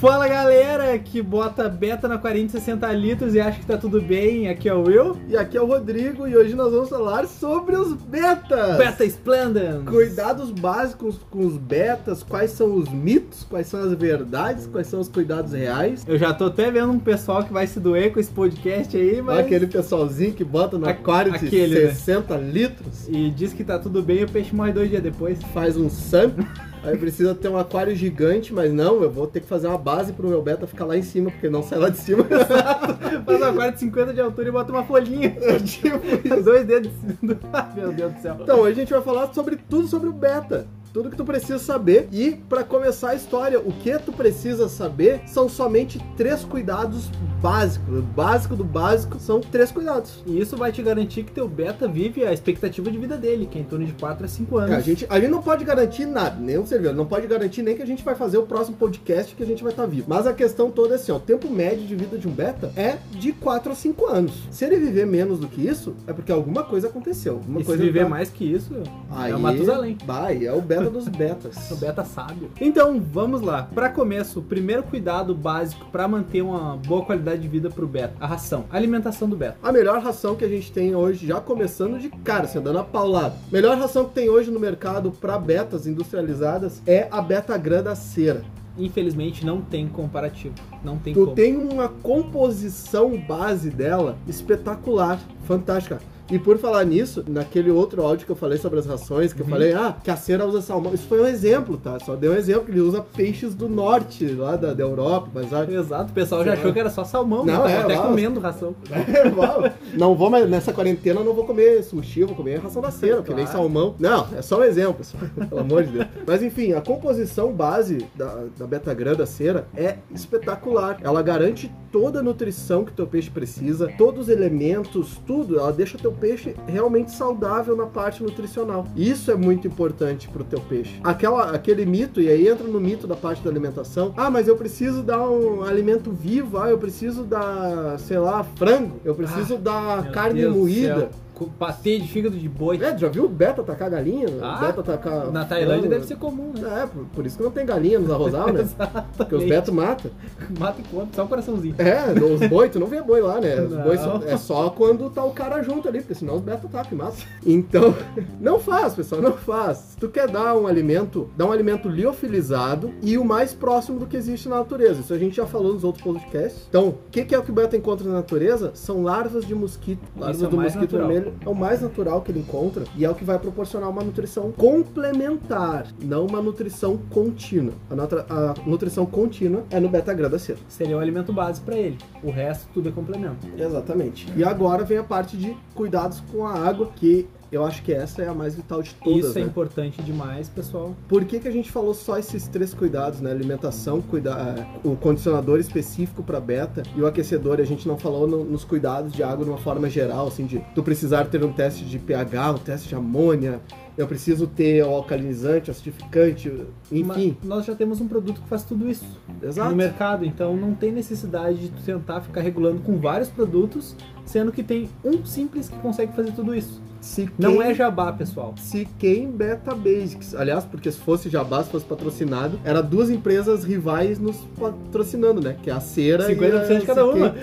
Fala galera que bota beta na 4060 litros e acha que tá tudo bem. Aqui é o Will. E aqui é o Rodrigo e hoje nós vamos falar sobre os betas. Beta Splendens. Cuidados básicos com os betas, quais são os mitos, quais são as verdades, quais são os cuidados reais. Eu já tô até vendo um pessoal que vai se doer com esse podcast aí, mas. Aquele pessoalzinho que bota no aquário de aquele, né? 60 litros. E diz que tá tudo bem e o peixe morre dois dias depois. Faz um SAM. Aí precisa ter um aquário gigante, mas não, eu vou ter que fazer uma base pro meu beta ficar lá em cima, porque não sai lá de cima. Faz um aquário de 50 de altura e bota uma folhinha. tipo, dois dedos. meu Deus do céu. Então, hoje a gente vai falar sobre tudo sobre o beta tudo que tu precisa saber. E para começar a história, o que tu precisa saber são somente três cuidados básicos. O básico do básico são três cuidados. E isso vai te garantir que teu beta vive a expectativa de vida dele, que é em torno de 4 a 5 anos. É, a, gente, a gente não pode garantir nada, nem o servidor, não pode garantir nem que a gente vai fazer o próximo podcast que a gente vai estar tá vivo. Mas a questão toda é assim, ó, o tempo médio de vida de um beta é de 4 a 5 anos. Se ele viver menos do que isso, é porque alguma coisa aconteceu. Alguma e coisa se viver tá... mais que isso, Aí, é o Matusalém. Vai, é o beta dos betas. o beta sábio. Então, vamos lá. Para começo, o primeiro cuidado básico para manter uma boa qualidade de vida pro beta, a ração, a alimentação do beta. A melhor ração que a gente tem hoje, já começando de cara, se andando a paulada. Melhor ração que tem hoje no mercado para betas industrializadas é a beta grã cera infelizmente não tem comparativo. Não tem tu como. tem uma composição base dela espetacular, fantástica. E por falar nisso, naquele outro áudio que eu falei sobre as rações, que uhum. eu falei, ah, que a cera usa salmão. Isso foi um exemplo, tá? Só deu um exemplo ele usa peixes do norte, lá da, da Europa, mas ah, Exato, o pessoal já achou que era só salmão, não, né? é, até comendo ração. É, não vou mais, nessa quarentena não vou comer sushi, vou comer ração da cera, claro. que nem salmão. Não, é só um exemplo, pessoal, pelo amor de Deus. Mas enfim, a composição base da, da beta-grã da cera é espetacular. Ela garante toda a nutrição que teu peixe precisa, todos os elementos, tudo. Ela deixa teu peixe realmente saudável na parte nutricional. Isso é muito importante para o teu peixe. Aquela, aquele mito, e aí entra no mito da parte da alimentação. Ah, mas eu preciso dar um alimento vivo, ah, eu preciso dar, sei lá, frango, eu preciso ah, dar carne Deus moída patê de fígado de boi. É, já viu o beta atacar galinha? Ah, beta atacar. Na Tailândia deve ser comum, né? É, por, por, isso que não tem galinha nos arrozal, né? Porque os betos matam. Mata e come, só o coraçãozinho. É, os boi, tu não vê boi lá, né? Os boi só, é só quando tá o cara junto ali, porque senão os betos atacam e matam. Então, não faz, pessoal, não faz. Se tu quer dar um alimento, dá um alimento liofilizado e o mais próximo do que existe na natureza. Isso a gente já falou nos outros podcasts. Então, o que, que, é o que o beta encontra na natureza? São larvas de mosquito. Larvas é do mosquito natural. vermelho é o mais natural que ele encontra e é o que vai proporcionar uma nutrição complementar, não uma nutrição contínua. A, a nutrição contínua é no beta-gradaceto. Seria o alimento básico para ele. O resto tudo é complemento. Exatamente. E agora vem a parte de cuidados com a água, que eu acho que essa é a mais vital de todas. Isso é né? importante demais, pessoal. Por que, que a gente falou só esses três cuidados, né? Alimentação, cuida... O condicionador específico para beta e o aquecedor. A gente não falou no, nos cuidados de água de uma forma geral, assim, de tu precisar ter um teste de pH, um teste de amônia, eu preciso ter o alcalinizante, o acidificante, enfim. Mas nós já temos um produto que faz tudo isso Exato. no mercado, então não tem necessidade de tu tentar ficar regulando com vários produtos, sendo que tem um simples que consegue fazer tudo isso. Se não é jabá, pessoal. Se quem Beta Basics, aliás, porque se fosse jabá, se fosse patrocinado, era duas empresas rivais nos patrocinando, né? Que é a Cera 50% e a de cada uma.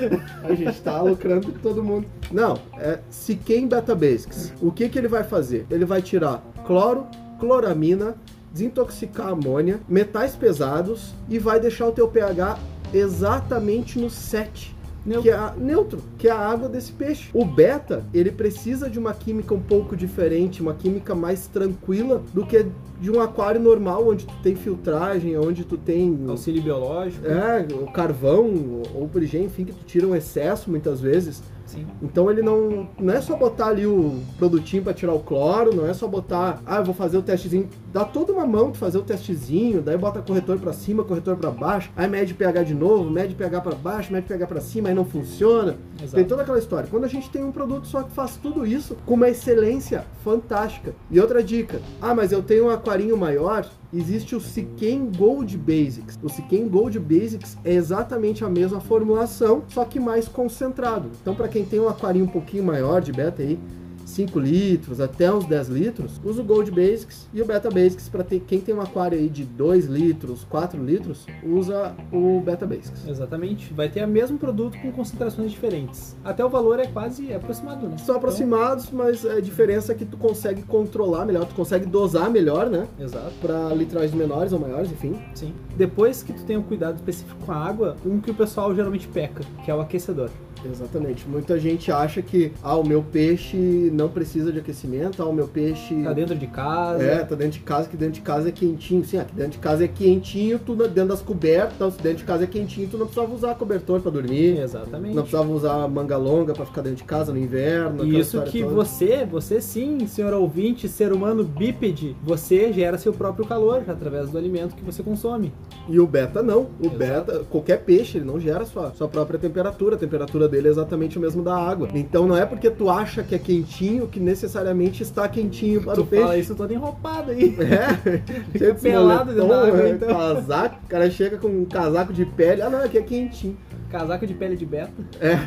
A gente tá lucrando todo mundo. Não, é se quem Beta Basics. O que que ele vai fazer? Ele vai tirar cloro, cloramina, desintoxicar amônia, metais pesados e vai deixar o teu pH exatamente no 7 neutro. que é a, neutro, que é a água desse peixe. O beta, ele precisa de uma química um pouco diferente, uma química mais tranquila do que de um aquário normal, onde tu tem filtragem, onde tu tem... Auxílio biológico. É, o carvão, ou o enfim, que tu tira um excesso muitas vezes. Sim. Então ele não, não é só botar ali o produtinho para tirar o cloro, não é só botar, ah, eu vou fazer o testezinho. Dá toda uma mão de fazer o testezinho, daí bota corretor para cima, corretor para baixo, aí mede pH de novo, mede pH para baixo, mede pH para cima, aí não funciona. Exato. Tem toda aquela história. Quando a gente tem um produto só que faz tudo isso com uma excelência fantástica. E outra dica, ah, mas eu tenho um aquarinho maior, existe o Siquem Gold Basics. O Siquem Gold Basics é exatamente a mesma formulação, só que mais concentrado. Então, para quem tem um aquarinho um pouquinho maior de beta aí, 5 litros até uns 10 litros, usa o Gold Basics e o Beta Basics para ter quem tem um aquário aí de 2 litros, 4 litros, usa o Beta Basics. Exatamente. Vai ter o mesmo produto com concentrações diferentes. Até o valor é quase aproximado, né? São aproximados, mas a diferença é que tu consegue controlar melhor, tu consegue dosar melhor, né? Então, exato. Para litragens menores ou maiores, enfim. Sim. Depois que tu tem um cuidado específico com a água, um que o pessoal geralmente peca, que é o aquecedor. Exatamente. Muita gente acha que ah, o meu peixe não precisa de aquecimento, ah, o meu peixe. Tá dentro de casa. É, tá dentro de casa, que dentro de casa é quentinho. Sim, aqui dentro de casa é quentinho, tu dentro das cobertas, se dentro de casa é quentinho, tu não precisava usar cobertor para dormir. Exatamente. Não precisava usar manga longa para ficar dentro de casa no inverno. E isso que toda. você, você sim, senhor ouvinte, ser humano bípede, você gera seu próprio calor através do alimento que você consome. E o beta não. O Exato. beta, qualquer peixe, ele não gera sua, sua própria temperatura. A temperatura dele é exatamente o mesmo da água. Então não é porque tu acha que é quentinho que necessariamente está quentinho para tu o peixe. Fala isso todo enropado aí. É. Fica pelado da água, então. Casaco, o cara chega com um casaco de pele. Ah, não, aqui é quentinho. Casaco de pele de beta. É.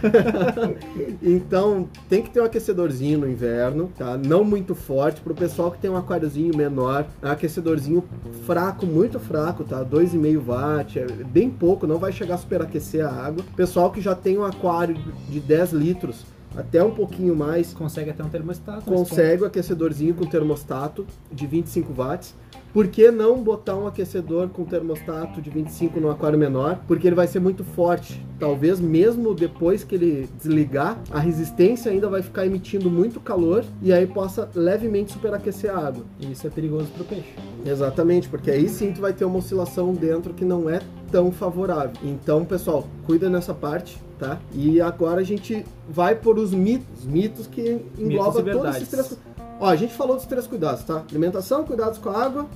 então, tem que ter um aquecedorzinho no inverno, tá? Não muito forte. Pro pessoal que tem um aquáriozinho menor, um aquecedorzinho fraco, muito fraco, tá? 2,5 watt, é bem pouco, não vai chegar a superaquecer a água. Pessoal que já tem um aquário de 10 litros, até um pouquinho mais. Consegue até um termostato. Consegue o aquecedorzinho com termostato de 25 watts. Por que não botar um aquecedor com termostato de 25 no aquário menor? Porque ele vai ser muito forte. Talvez mesmo depois que ele desligar, a resistência ainda vai ficar emitindo muito calor e aí possa levemente superaquecer a água. E isso é perigoso para o peixe. Exatamente, porque aí sim tu vai ter uma oscilação dentro que não é tão favorável. Então, pessoal, cuida nessa parte, tá? E agora a gente vai por os mitos, mitos que englobam todos esses três Ó, a gente falou dos três cuidados, tá? Alimentação, cuidados com a água.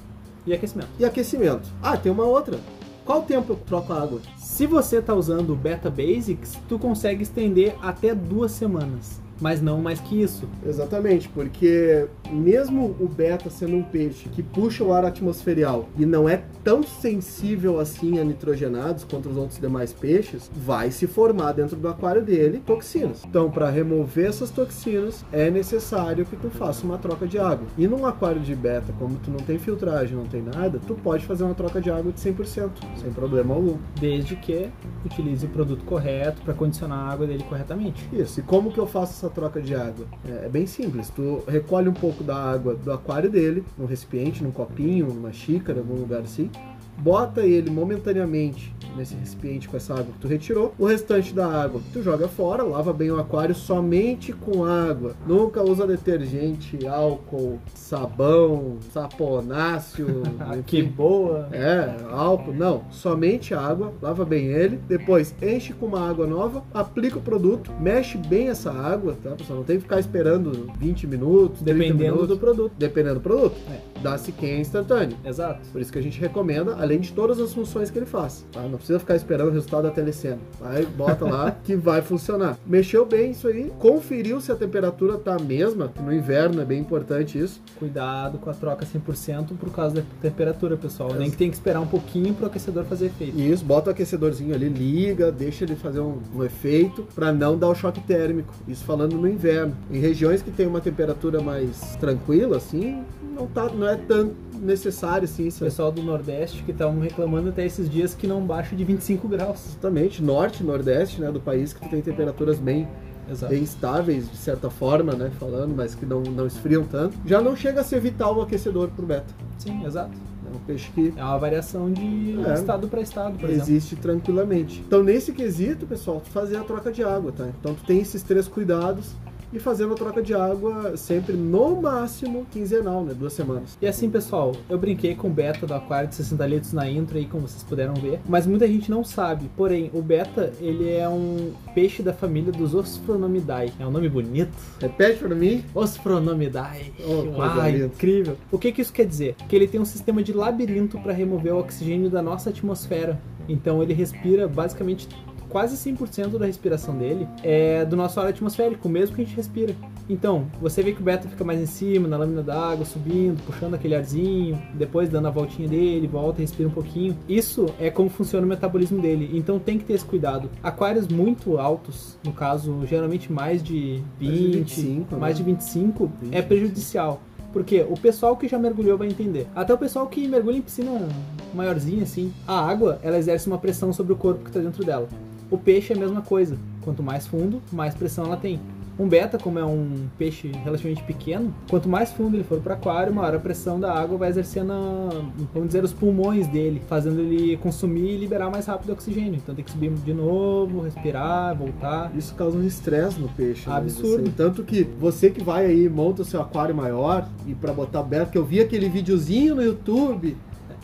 E aquecimento. E aquecimento. Ah, tem uma outra. Qual tempo eu troco a água? Se você tá usando o Beta Basics, tu consegue estender até duas semanas mas não mais que isso. Exatamente, porque mesmo o beta sendo um peixe que puxa o ar atmosferial e não é tão sensível assim a nitrogenados quanto os outros demais peixes, vai se formar dentro do aquário dele toxinas. Então, para remover essas toxinas, é necessário que tu faça uma troca de água. E num aquário de beta, como tu não tem filtragem, não tem nada, tu pode fazer uma troca de água de 100%, sem problema algum. Desde que utilize o produto correto para condicionar a água dele corretamente. Isso. E como que eu faço essa troca de água? É, é, bem simples. Tu recolhe um pouco da água do aquário dele, num recipiente, num copinho, numa xícara, algum lugar assim. Bota ele momentaneamente nesse recipiente com essa água que tu retirou. O restante da água tu joga fora, lava bem o aquário somente com água. Nunca usa detergente, álcool, sabão, saponáceo. que boa! É, álcool. Não, somente água, lava bem ele. Depois enche com uma água nova, aplica o produto, mexe bem essa água, tá? Pessoal, não tem que ficar esperando 20 minutos, dependendo minutos, do produto. Dependendo do produto. É. Dá-se quem é instantâneo. Exato. Por isso que a gente recomenda além de todas as funções que ele faz. Tá? Não precisa ficar esperando o resultado da telecena. Vai, bota lá que vai funcionar. Mexeu bem isso aí, conferiu se a temperatura tá a mesma, no inverno é bem importante isso. Cuidado com a troca 100% por causa da temperatura, pessoal. É. Nem que tem que esperar um pouquinho pro aquecedor fazer efeito. Isso, bota o aquecedorzinho ali, liga, deixa ele fazer um, um efeito para não dar o choque térmico. Isso falando no inverno. Em regiões que tem uma temperatura mais tranquila, assim, não, tá, não é tão necessário, sim. O pessoal do Nordeste que estavam reclamando até esses dias que não baixa de 25 graus. Exatamente, Norte e Nordeste, né, do país que tem temperaturas bem Exato. bem estáveis, de certa forma, né? Falando, mas que não, não esfriam tanto. Já não chega a ser vital o aquecedor pro beta. Sim, exato. É um peixe que. É uma variação de é, estado para estado, por Existe exemplo. tranquilamente. Então, nesse quesito, pessoal, fazer a troca de água, tá? Então, tu tem esses três cuidados e fazendo a troca de água sempre no máximo quinzenal, né? Duas semanas. E assim, pessoal, eu brinquei com o beta do aquário de 60 litros na intro aí, como vocês puderam ver, mas muita gente não sabe. Porém, o beta, ele é um peixe da família dos Ospronomidae. É um nome bonito. Repete pra mim. Ospronomidae. Oh, Uau, incrível. O que, que isso quer dizer? Que ele tem um sistema de labirinto para remover o oxigênio da nossa atmosfera. Então ele respira basicamente quase 100% da respiração dele é do nosso ar atmosférico, mesmo que a gente respira. Então, você vê que o beta fica mais em cima, na lâmina d'água, subindo, puxando aquele arzinho, depois dando a voltinha dele, volta, respira um pouquinho. Isso é como funciona o metabolismo dele. Então tem que ter esse cuidado. Aquários muito altos, no caso, geralmente mais de 20, mais de 25, mais né? de 25 20, é prejudicial. Porque o pessoal que já mergulhou vai entender. Até o pessoal que mergulha em piscina maiorzinha, assim, a água, ela exerce uma pressão sobre o corpo que está dentro dela. O peixe é a mesma coisa. Quanto mais fundo, mais pressão ela tem. Um beta, como é um peixe relativamente pequeno, quanto mais fundo ele for para o aquário, maior a pressão da água vai exercer na, vamos dizer, os pulmões dele, fazendo ele consumir e liberar mais rápido oxigênio. Então tem que subir de novo, respirar, voltar. Isso causa um estresse no peixe. Né? Absurdo. Assim, tanto que você que vai aí, monta o seu aquário maior e para botar beta, que eu vi aquele videozinho no YouTube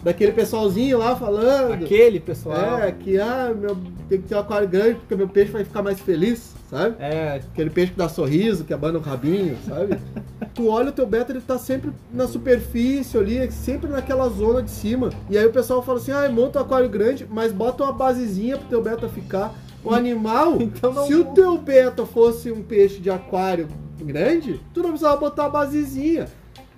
daquele pessoalzinho lá falando. Aquele pessoal. É, que ah, meu, tem que ter um aquário grande porque meu peixe vai ficar mais feliz sabe? É. Aquele peixe que dá sorriso, que abana o rabinho, sabe? tu olha o teu beta, ele tá sempre na superfície ali, sempre naquela zona de cima. E aí o pessoal fala assim, ah, monta um aquário grande, mas bota uma basezinha pro teu beta ficar. O animal, então se o teu beta fosse um peixe de aquário grande, tu não precisava botar a basezinha.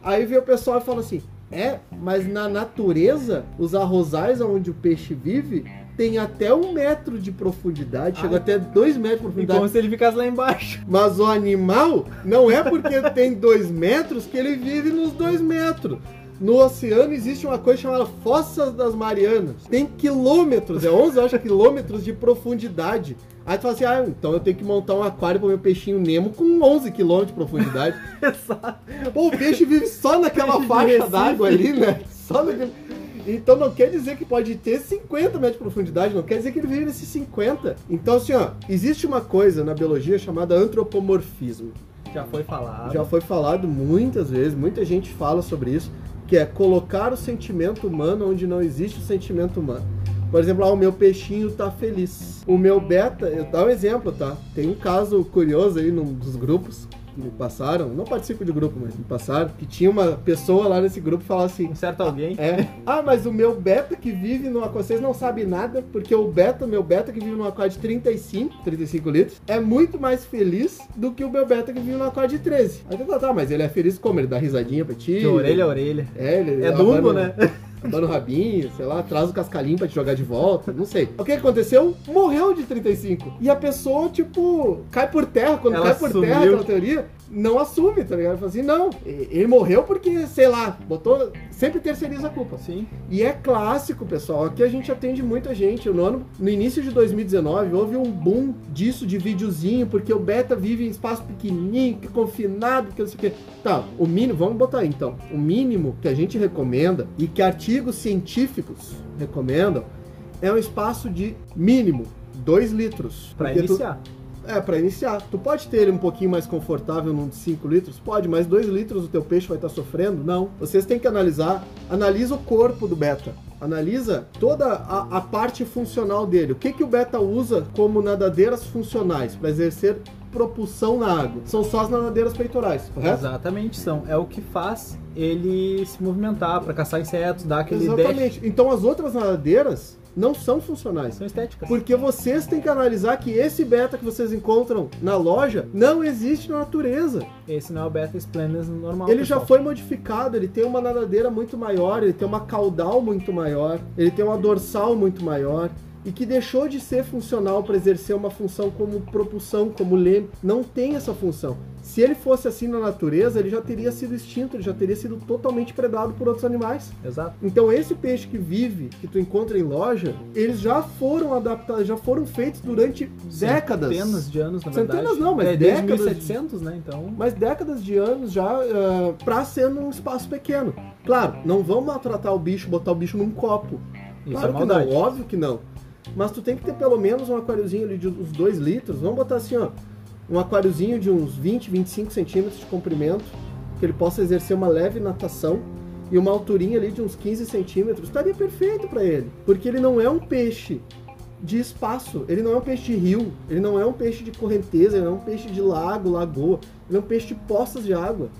Aí vem o pessoal e fala assim, é, mas na natureza, os arrozais onde o peixe vive, tem até um metro de profundidade, chega até dois metros de profundidade. Como se ele ficasse lá embaixo. Mas o animal, não é porque tem dois metros que ele vive nos dois metros. No oceano existe uma coisa chamada Fossas das Marianas. Tem quilômetros, é 11, acho, quilômetros de profundidade. Aí tu fala assim, ah, então eu tenho que montar um aquário pro meu peixinho Nemo com 11 quilômetros de profundidade. Exato. Pô, o peixe vive só naquela faixa d'água ali, né? Só naquele... Então não quer dizer que pode ter 50 metros de profundidade, não quer dizer que ele vive nesses 50. Então, assim, ó, existe uma coisa na biologia chamada antropomorfismo. Já foi falado. Já foi falado muitas vezes, muita gente fala sobre isso, que é colocar o sentimento humano onde não existe o sentimento humano. Por exemplo, ah, o meu peixinho tá feliz. O meu beta, eu dar um exemplo, tá? Tem um caso curioso aí num dos grupos me passaram, não participo de grupo, mas me passaram, que tinha uma pessoa lá nesse grupo que falava assim. Um certo alguém? É. Ah, mas o meu beta que vive no aquário, vocês não sabem nada, porque o beta, meu beta que vive no aquário de 35, 35 litros, é muito mais feliz do que o meu beta que vive no aquário de 13. Aí tá, tá, mas ele é feliz como? Ele dá risadinha pra ti? De orelha a orelha. É, ele é dumbo, né? dando rabinho, sei lá, traz o cascalhinho pra te jogar de volta, não sei. O que aconteceu? Morreu de 35. E a pessoa, tipo, cai por terra. Quando Ela cai por sumiu. terra, aquela teoria, não assume, tá ligado? Fala assim, não, ele morreu porque, sei lá, botou. Sempre terceiriza a culpa. Sim. E é clássico, pessoal. Aqui a gente atende muita gente. No, ano, no início de 2019, houve um boom disso de videozinho, porque o beta vive em espaço pequenininho, que confinado, que não sei o quê. Tá, o mínimo, vamos botar aí então. O mínimo que a gente recomenda e que artigos científicos recomendam é um espaço de mínimo 2 litros. Para iniciar. Tu, é, para iniciar. Tu pode ter ele um pouquinho mais confortável num de 5 litros? Pode, mas 2 litros o teu peixe vai estar tá sofrendo? Não. Vocês têm que analisar. Analisa o corpo do beta. Analisa toda a, a parte funcional dele. O que, que o beta usa como nadadeiras funcionais para exercer propulsão na água? São só as nadadeiras peitorais, correto? Exatamente, são. É o que faz ele se movimentar para caçar insetos, dar aquele Exatamente. Dash. Então as outras nadadeiras não são funcionais. São estéticas. Porque vocês têm que analisar que esse beta que vocês encontram na loja não existe na natureza. Esse não é o beta splendens normal. Ele pessoal. já foi modificado, ele tem uma nadadeira muito maior, ele tem uma caudal muito maior, ele tem uma dorsal muito maior e que deixou de ser funcional para exercer uma função como propulsão, como leme. Não tem essa função. Se ele fosse assim na natureza, ele já teria sido extinto, ele já teria sido totalmente predado por outros animais. Exato. Então esse peixe que vive, que tu encontra em loja, eles já foram adaptados, já foram feitos durante décadas. Centenas de anos, na verdade. Centenas não, mas é, décadas. 1700, né, então. Mas décadas de anos já uh, para ser num espaço pequeno. Claro, não vamos maltratar o bicho, botar o bicho num copo. Isso claro é que não, óbvio que não. Mas tu tem que ter pelo menos um aquáriozinho ali de uns 2 litros. Vamos botar assim, ó um aquáriozinho de uns 20, 25 centímetros de comprimento, que ele possa exercer uma leve natação e uma alturinha ali de uns 15 centímetros, estaria perfeito para ele, porque ele não é um peixe de espaço, ele não é um peixe de rio, ele não é um peixe de correnteza, ele não é um peixe de lago, lagoa, ele é um peixe de poças de água.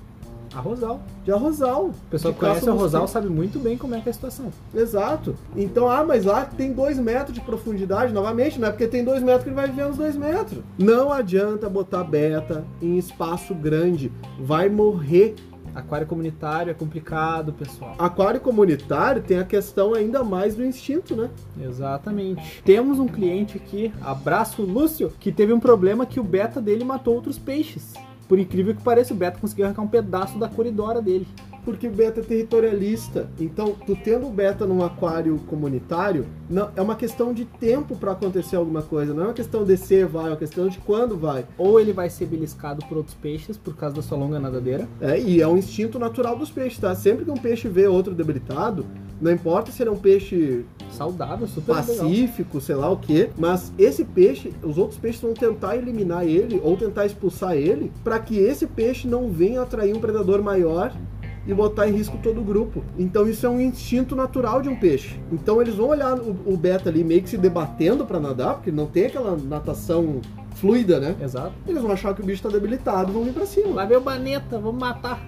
Arrozal. De arrozal. O pessoal que conhece Arrozal mosquito. sabe muito bem como é que é a situação. Exato. Então, ah, mas lá tem dois metros de profundidade, novamente, não é porque tem dois metros que ele vai viver nos dois metros. Não adianta botar beta em espaço grande. Vai morrer. Aquário comunitário é complicado, pessoal. Aquário comunitário tem a questão ainda mais do instinto, né? Exatamente. Temos um cliente aqui, abraço Lúcio, que teve um problema que o beta dele matou outros peixes. Por incrível que pareça, o beta conseguiu arrancar um pedaço da coridora dele. Porque o beta é territorialista. Então, tu tendo o beta num aquário comunitário, não, é uma questão de tempo para acontecer alguma coisa. Não é uma questão de ser vai, é uma questão de quando vai. Ou ele vai ser beliscado por outros peixes por causa da sua longa nadadeira. É, e é um instinto natural dos peixes, tá? Sempre que um peixe vê outro debilitado, não importa se ele é um peixe Saudável, super legal. pacífico, sei lá o que, mas esse peixe, os outros peixes vão tentar eliminar ele ou tentar expulsar ele para que esse peixe não venha atrair um predador maior e botar em risco todo o grupo. Então isso é um instinto natural de um peixe. Então eles vão olhar o, o beta ali meio que se debatendo para nadar, porque não tem aquela natação fluida, né? Exato. Eles vão achar que o bicho tá debilitado e vão vir pra cima. Lá veio o Baneta, vamos matar.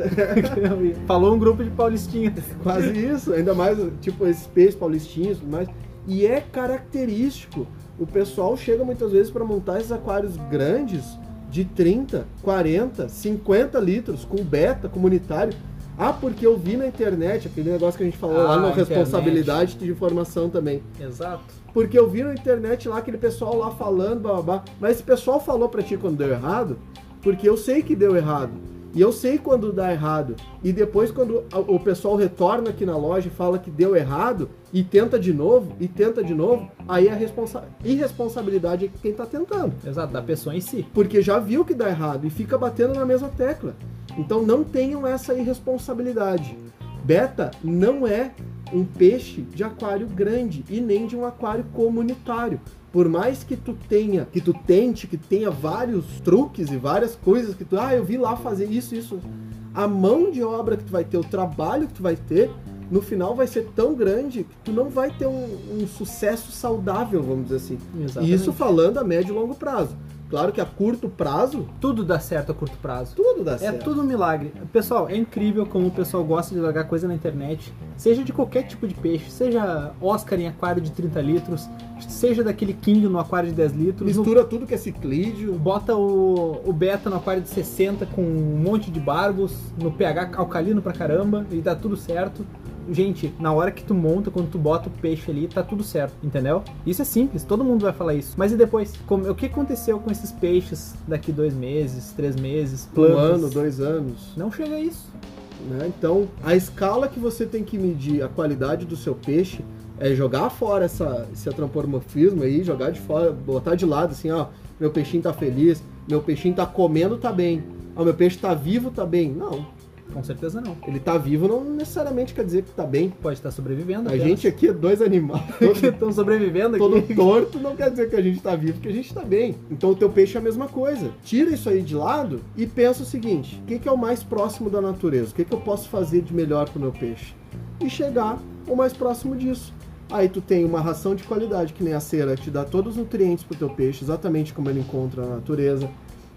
Falou um grupo de paulistinhas. Quase isso, ainda mais tipo esses peixes paulistinhos e tudo mais. E é característico. O pessoal chega muitas vezes para montar esses aquários grandes de 30, 40, 50 litros com beta comunitário. Ah, porque eu vi na internet, aquele negócio que a gente falou lá Ah, no internet. responsabilidade de informação também. Exato. Porque eu vi na internet lá aquele pessoal lá falando, babá. Mas esse pessoal falou pra ti quando deu errado, porque eu sei que deu errado. E eu sei quando dá errado. E depois, quando o pessoal retorna aqui na loja e fala que deu errado, e tenta de novo, e tenta de novo, aí a responsa irresponsabilidade é quem tá tentando. Exato, da pessoa em si. Porque já viu que dá errado e fica batendo na mesma tecla. Então não tenham essa irresponsabilidade. Beta não é um peixe de aquário grande e nem de um aquário comunitário. Por mais que tu tenha, que tu tente, que tenha vários truques e várias coisas que tu, ah, eu vi lá fazer isso, isso. A mão de obra que tu vai ter, o trabalho que tu vai ter, no final vai ser tão grande que tu não vai ter um, um sucesso saudável, vamos dizer assim. Exatamente. E isso falando a médio e longo prazo. Claro que a curto prazo, Tudo dá certo a curto prazo. tudo dá É certo. tudo um milagre. Pessoal, é incrível como o pessoal gosta de largar coisa na internet, seja de qualquer tipo de peixe, seja Oscar em aquário de 30 litros, seja daquele King no aquário de 10 litros, no- Mistura tudo que é ciclídeo. bota o, o beta no aquário de 60 com um monte de barbos, no pH alcalino pra caramba, e dá tudo certo. Gente, na hora que tu monta, quando tu bota o peixe ali, tá tudo certo, entendeu? Isso é simples, todo mundo vai falar isso. Mas e depois? Como- o que aconteceu com esses peixes daqui dois meses, três meses, Um ano, dois anos. Não chega a isso. né? Então, a escala que você tem que medir a qualidade do seu peixe é jogar fora essa, esse antropomorfismo aí, jogar de fora, botar de lado assim, ó, meu peixinho tá feliz, meu peixinho tá comendo, tá bem. Ah, meu peixe tá vivo, tá bem. Não, Com certeza não. ele tá vivo não necessariamente quer dizer que tá bem. Pode estar sobrevivendo. A gente aqui é dois animais. todos- estão sobrevivendo todo aqui. torto não quer dizer que a gente tá vivo, que a gente tá bem. Então o teu peixe é a mesma coisa. Tira isso aí de lado e pensa o seguinte: o que, que é o mais próximo da natureza? O que, que eu posso fazer de melhor pro meu peixe? E chegar o mais próximo disso. Aí tu tem uma ração de qualidade, que nem a cera, que te dá todos os nutrientes pro teu peixe, exatamente como ele encontra na natureza.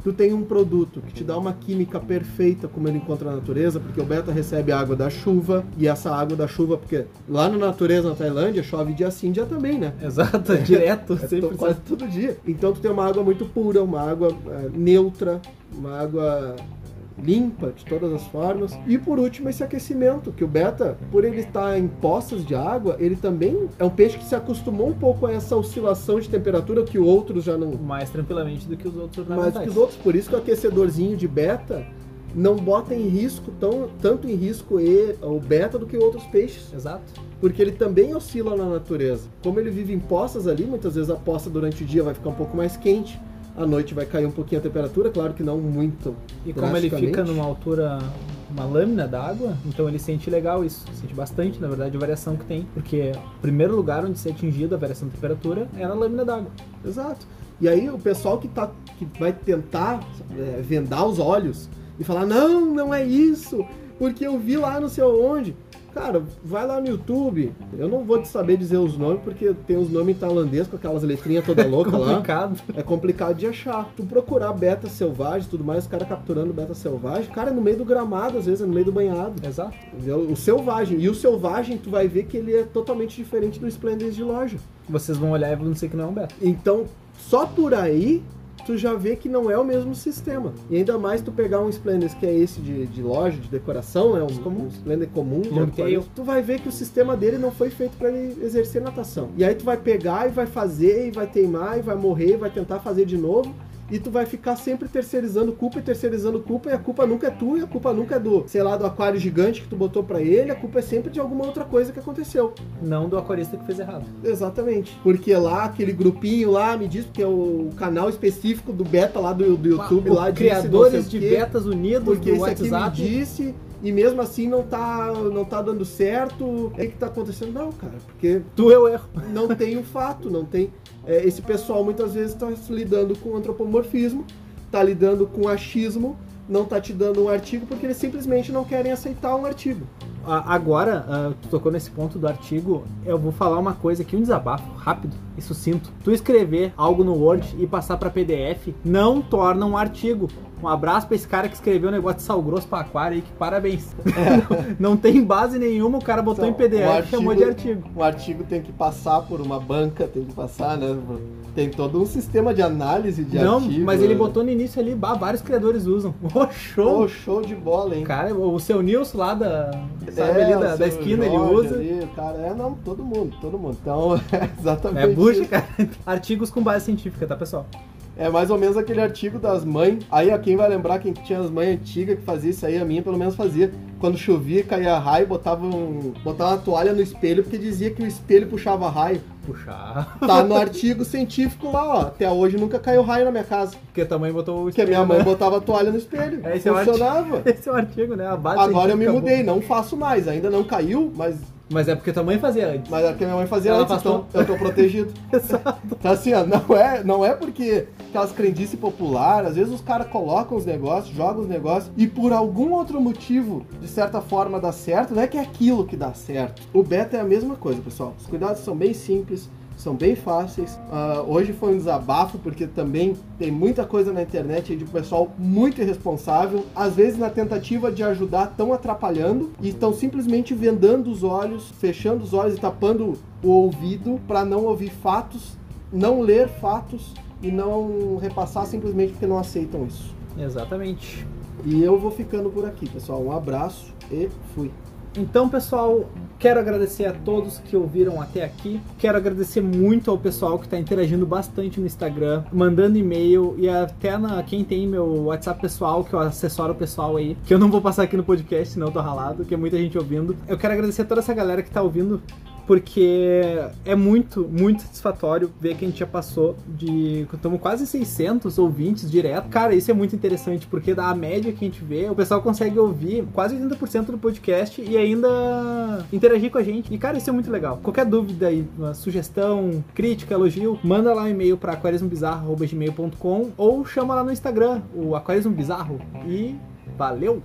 Tu tem um produto que te dá uma química perfeita como ele encontra na natureza, porque o beta recebe a água da chuva, e essa água da chuva, porque lá na natureza, na Tailândia, chove dia sim, dia também, né? Exato, direto, É sempre quase todo dia. Então tu tem uma água muito pura, uma água é, neutra, uma água limpa de todas as formas. E por último esse aquecimento, que o beta, por ele estar em poças de água, ele também é um peixe que se acostumou um pouco a essa oscilação de temperatura que outros já não mais tranquilamente do que os outros mais do que os outros. Por isso que o aquecedorzinho de beta não bota em risco tão, tanto em risco e, o beta do que outros peixes Exato. porque ele também oscila na natureza. Como ele vive em poças ali, muitas vezes a poça durante o dia vai ficar um pouco mais quente, à noite vai cair um pouquinho a temperatura, claro que não muito. E como ele fica numa altura, uma lâmina d'água, então ele sente legal isso. Sente bastante, na verdade, a variação que tem. Porque o primeiro lugar onde se é atingido a variação de temperatura é na lâmina d'água. Exato. E aí o pessoal que, tá, que vai tentar é, vendar os olhos e falar, não, não é isso, porque eu vi lá não sei onde. Cara, vai lá no YouTube. Eu não vou te saber dizer os nomes, porque tem os nomes em tailandês com aquelas letrinhas toda louca lá. complicado. É complicado de achar. Tu procurar beta selvagem e tudo mais, os caras capturando beta selvagem, cara, é no meio do gramado, às vezes é no meio do banhado. Exato. O selvagem. E o selvagem, tu vai ver que ele é totalmente diferente do Splendid de loja. Vocês vão olhar e vão dizer que não é um beta. Então, só por aí, tu já vê que não é o mesmo sistema. E ainda mais tu pegar um Splendid que é esse de, de loja, de decoração, é um, Comum. um Splendid comum, tail. tu vai ver que o sistema dele não foi feito para ele exercer natação. E aí tu vai pegar e vai fazer, e vai teimar, e vai morrer, e vai tentar fazer de novo. E tu vai ficar sempre terceirizando culpa e terceirizando culpa, e a culpa nunca é tua, e a culpa nunca é do, sei lá, do aquário gigante que tu botou pra ele, a culpa é sempre de alguma outra coisa que aconteceu. Não do aquarista que fez errado. Exatamente. Porque lá, aquele grupinho lá, me diz que é o canal específico do beta lá do, do YouTube, O lá disse criadores sei de betas unidos Porque do esse aqui me WhatsApp. disse e mesmo assim não tá, não tá dando certo. O que, que tá acontecendo? Não, cara, porque Tu é o erro. não tem o fato, não tem. é, esse pessoal muitas vezes está lidando com antropomorfismo, tá lidando com achismo, não tá te dando um artigo porque eles simplesmente não querem aceitar um artigo. Agora, tu tocou nesse ponto do artigo, eu vou falar uma coisa aqui, um desabafo rápido e sucinto. Tu escrever algo no Word e passar pra PDF não torna um artigo. Um abraço pra esse cara que escreveu um negócio de sal grosso pra aquário aí, que parabéns. não, não tem base nenhuma, o cara botou Então, em PDF o e chamou de artigo. Um artigo tem que passar por uma banca, tem que passar, né? Tem todo um sistema de análise de não, artigo. mas ele né? botou no início ali, bah, vários criadores usam. Ô, show! Pô, show de bola, hein? Cara, o seu Nilson lá da, sabe, É, ali da, da esquina, ele Jorge usa. ali, cara, é, não, todo mundo, todo mundo. Então, é exatamente. É bucha, isso. cara. Artigos com base científica, tá, pessoal? É mais ou menos aquele artigo das mães. Aí, ó, quem vai lembrar quem tinha as mães antigas que fazia isso aí, a minha pelo menos fazia. Quando chovia, caía raio, botava, um, botava uma toalha no espelho, porque dizia que o espelho puxava raio. Puxar. Tá no artigo científico lá, ó. Até hoje nunca caiu raio na minha casa. Porque a tua mãe botou o Porque a minha espelho, mãe né? botava a toalha no espelho. É, esse é artigo. Funcionava. Esse é o artigo, né? A base Agora eu me científica mudei, não faço mais. Ainda não caiu, mas. Mas é porque tua mãe fazia antes. mas é porque minha mãe fazia Ela antes, passou. então eu tô protegido. Exato. Então assim, ó, não é, não é porque aquelas crendices popular, às vezes os caras colocam os negócios, jogam os negócios e por algum outro motivo, de certa forma, dá certo, não é que é aquilo que dá certo. O beta é a mesma coisa, pessoal. Os cuidados são bem simples, são bem fáceis. Ah, hoje foi um desabafo, porque também tem muita coisa na internet de pessoal muito irresponsável, às vezes na tentativa de ajudar, estão atrapalhando e estão simplesmente vendando os olhos, fechando os olhos e tapando o ouvido para não ouvir fatos, não ler fatos e não repassar simplesmente porque não aceitam isso. Exatamente. E eu vou ficando por aqui, pessoal. Um abraço e fui. Então, pessoal, quero agradecer a todos que ouviram até aqui. Quero agradecer muito ao pessoal que está interagindo bastante no Instagram, mandando e-mail e até na, quem tem meu WhatsApp pessoal, que eu assessoro o pessoal aí, que eu não vou passar aqui no podcast, senão eu tô ralado, que é muita gente ouvindo. Eu quero agradecer a toda essa galera que tá ouvindo porque é muito, muito satisfatório ver que a gente já passou de. Estamos quase 600 ouvintes direto. Cara, isso é muito interessante, porque da média que a gente vê, o pessoal consegue ouvir quase 80% do podcast e ainda interagir com a gente. E, cara, isso é muito legal. Qualquer dúvida aí, sugestão, crítica, elogio, manda lá um e-mail para aquarismobizarro.gmail.com ou chama lá no Instagram, o Aquarismo Bizarro. E valeu!